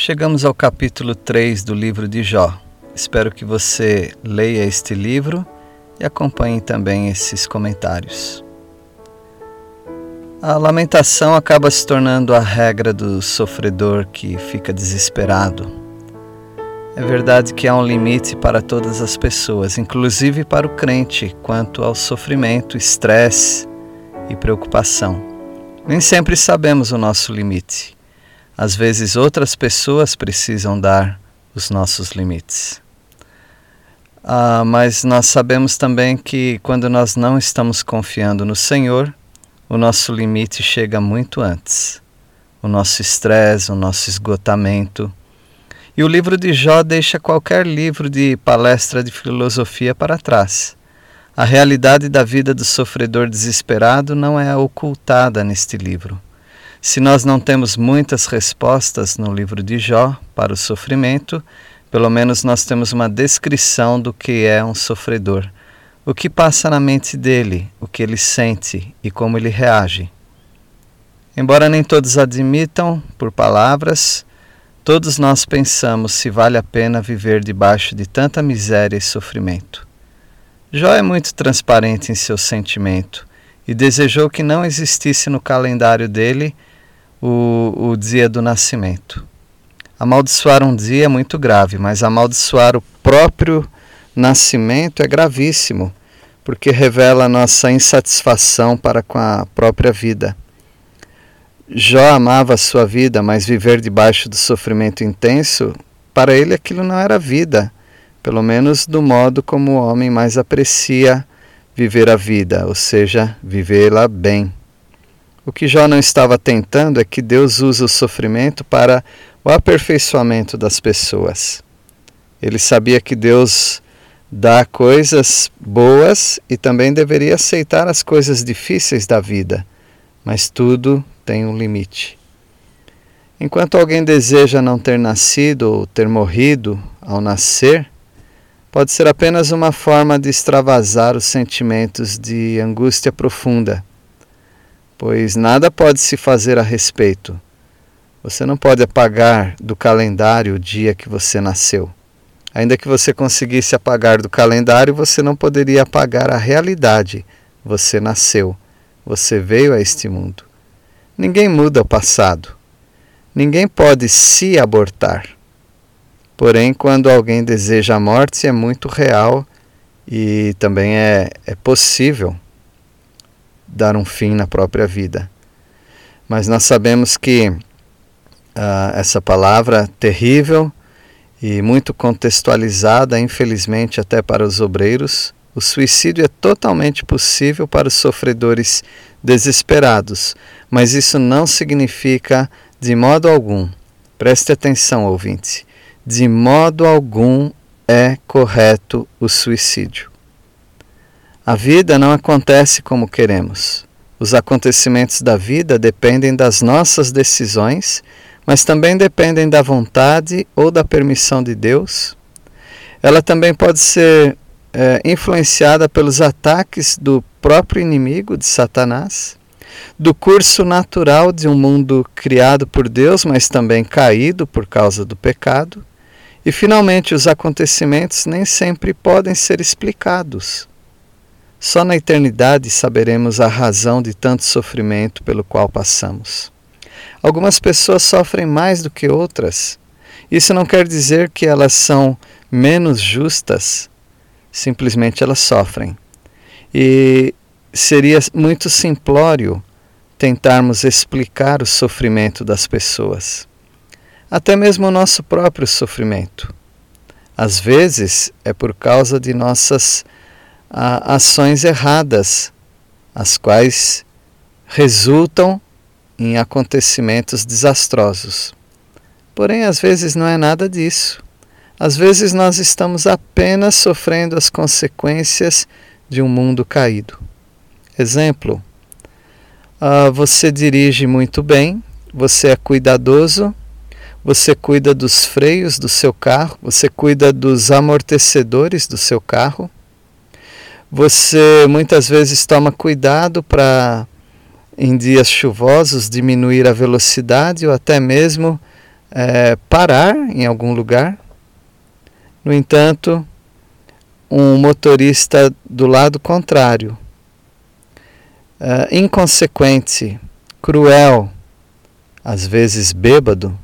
Chegamos ao capítulo 3 do livro de Jó. Espero que você leia este livro e acompanhe também esses comentários. A lamentação acaba se tornando a regra do sofredor que fica desesperado. É verdade que há um limite para todas as pessoas, inclusive para o crente, quanto ao sofrimento, estresse e preocupação. Nem sempre sabemos o nosso limite. Às vezes outras pessoas precisam dar os nossos limites. Ah, mas nós sabemos também que quando nós não estamos confiando no Senhor, o nosso limite chega muito antes. O nosso estresse, o nosso esgotamento. E o livro de Jó deixa qualquer livro de palestra de filosofia para trás. A realidade da vida do sofredor desesperado não é ocultada neste livro. Se nós não temos muitas respostas no livro de Jó para o sofrimento, pelo menos nós temos uma descrição do que é um sofredor, o que passa na mente dele, o que ele sente e como ele reage. Embora nem todos admitam por palavras, todos nós pensamos se vale a pena viver debaixo de tanta miséria e sofrimento. Jó é muito transparente em seu sentimento e desejou que não existisse no calendário dele o, o dia do nascimento. Amaldiçoar um dia é muito grave, mas amaldiçoar o próprio nascimento é gravíssimo, porque revela nossa insatisfação para com a própria vida. Jó amava a sua vida, mas viver debaixo do sofrimento intenso, para ele aquilo não era vida, pelo menos do modo como o homem mais aprecia viver a vida, ou seja, vivê-la bem. O que Jó não estava tentando é que Deus usa o sofrimento para o aperfeiçoamento das pessoas. Ele sabia que Deus dá coisas boas e também deveria aceitar as coisas difíceis da vida, mas tudo tem um limite. Enquanto alguém deseja não ter nascido ou ter morrido ao nascer, pode ser apenas uma forma de extravasar os sentimentos de angústia profunda pois nada pode se fazer a respeito. Você não pode apagar do calendário o dia que você nasceu. Ainda que você conseguisse apagar do calendário, você não poderia apagar a realidade. Você nasceu, você veio a este mundo. Ninguém muda o passado. Ninguém pode se abortar. Porém, quando alguém deseja a morte, é muito real e também é, é possível dar um fim na própria vida. Mas nós sabemos que uh, essa palavra terrível e muito contextualizada, infelizmente até para os obreiros, o suicídio é totalmente possível para os sofredores desesperados, mas isso não significa de modo algum, preste atenção, ouvinte, de modo algum é correto o suicídio. A vida não acontece como queremos. Os acontecimentos da vida dependem das nossas decisões, mas também dependem da vontade ou da permissão de Deus. Ela também pode ser é, influenciada pelos ataques do próprio inimigo, de Satanás, do curso natural de um mundo criado por Deus, mas também caído por causa do pecado. E, finalmente, os acontecimentos nem sempre podem ser explicados. Só na eternidade saberemos a razão de tanto sofrimento pelo qual passamos. Algumas pessoas sofrem mais do que outras. Isso não quer dizer que elas são menos justas, simplesmente elas sofrem. E seria muito simplório tentarmos explicar o sofrimento das pessoas, até mesmo o nosso próprio sofrimento. Às vezes é por causa de nossas a ações erradas, as quais resultam em acontecimentos desastrosos. Porém, às vezes não é nada disso. Às vezes nós estamos apenas sofrendo as consequências de um mundo caído. Exemplo: uh, você dirige muito bem, você é cuidadoso, você cuida dos freios do seu carro, você cuida dos amortecedores do seu carro, você muitas vezes toma cuidado para, em dias chuvosos, diminuir a velocidade ou até mesmo é, parar em algum lugar. No entanto, um motorista do lado contrário, é, inconsequente, cruel, às vezes bêbado,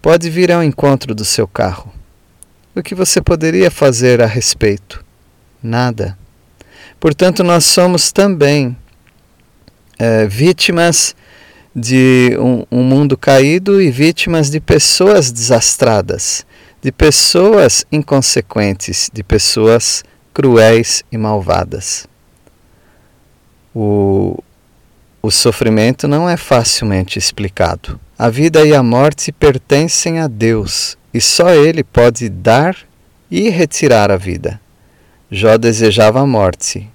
pode vir ao encontro do seu carro. O que você poderia fazer a respeito? Nada. Portanto, nós somos também é, vítimas de um, um mundo caído e vítimas de pessoas desastradas, de pessoas inconsequentes, de pessoas cruéis e malvadas. O, o sofrimento não é facilmente explicado. A vida e a morte pertencem a Deus e só Ele pode dar e retirar a vida. Jó desejava a morte,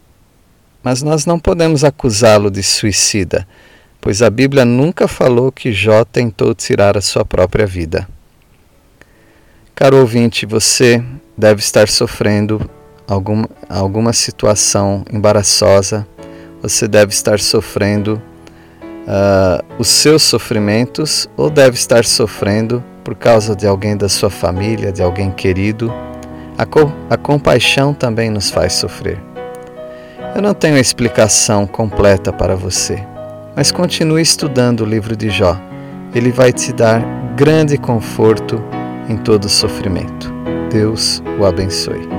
mas nós não podemos acusá-lo de suicida, pois a Bíblia nunca falou que Jó tentou tirar a sua própria vida. Caro ouvinte, você deve estar sofrendo alguma, alguma situação embaraçosa, você deve estar sofrendo uh, os seus sofrimentos ou deve estar sofrendo por causa de alguém da sua família, de alguém querido a, co a compaixão também nos faz sofrer. Eu não tenho explicação completa para você, mas continue estudando o livro de Jó. Ele vai te dar grande conforto em todo sofrimento. Deus o abençoe.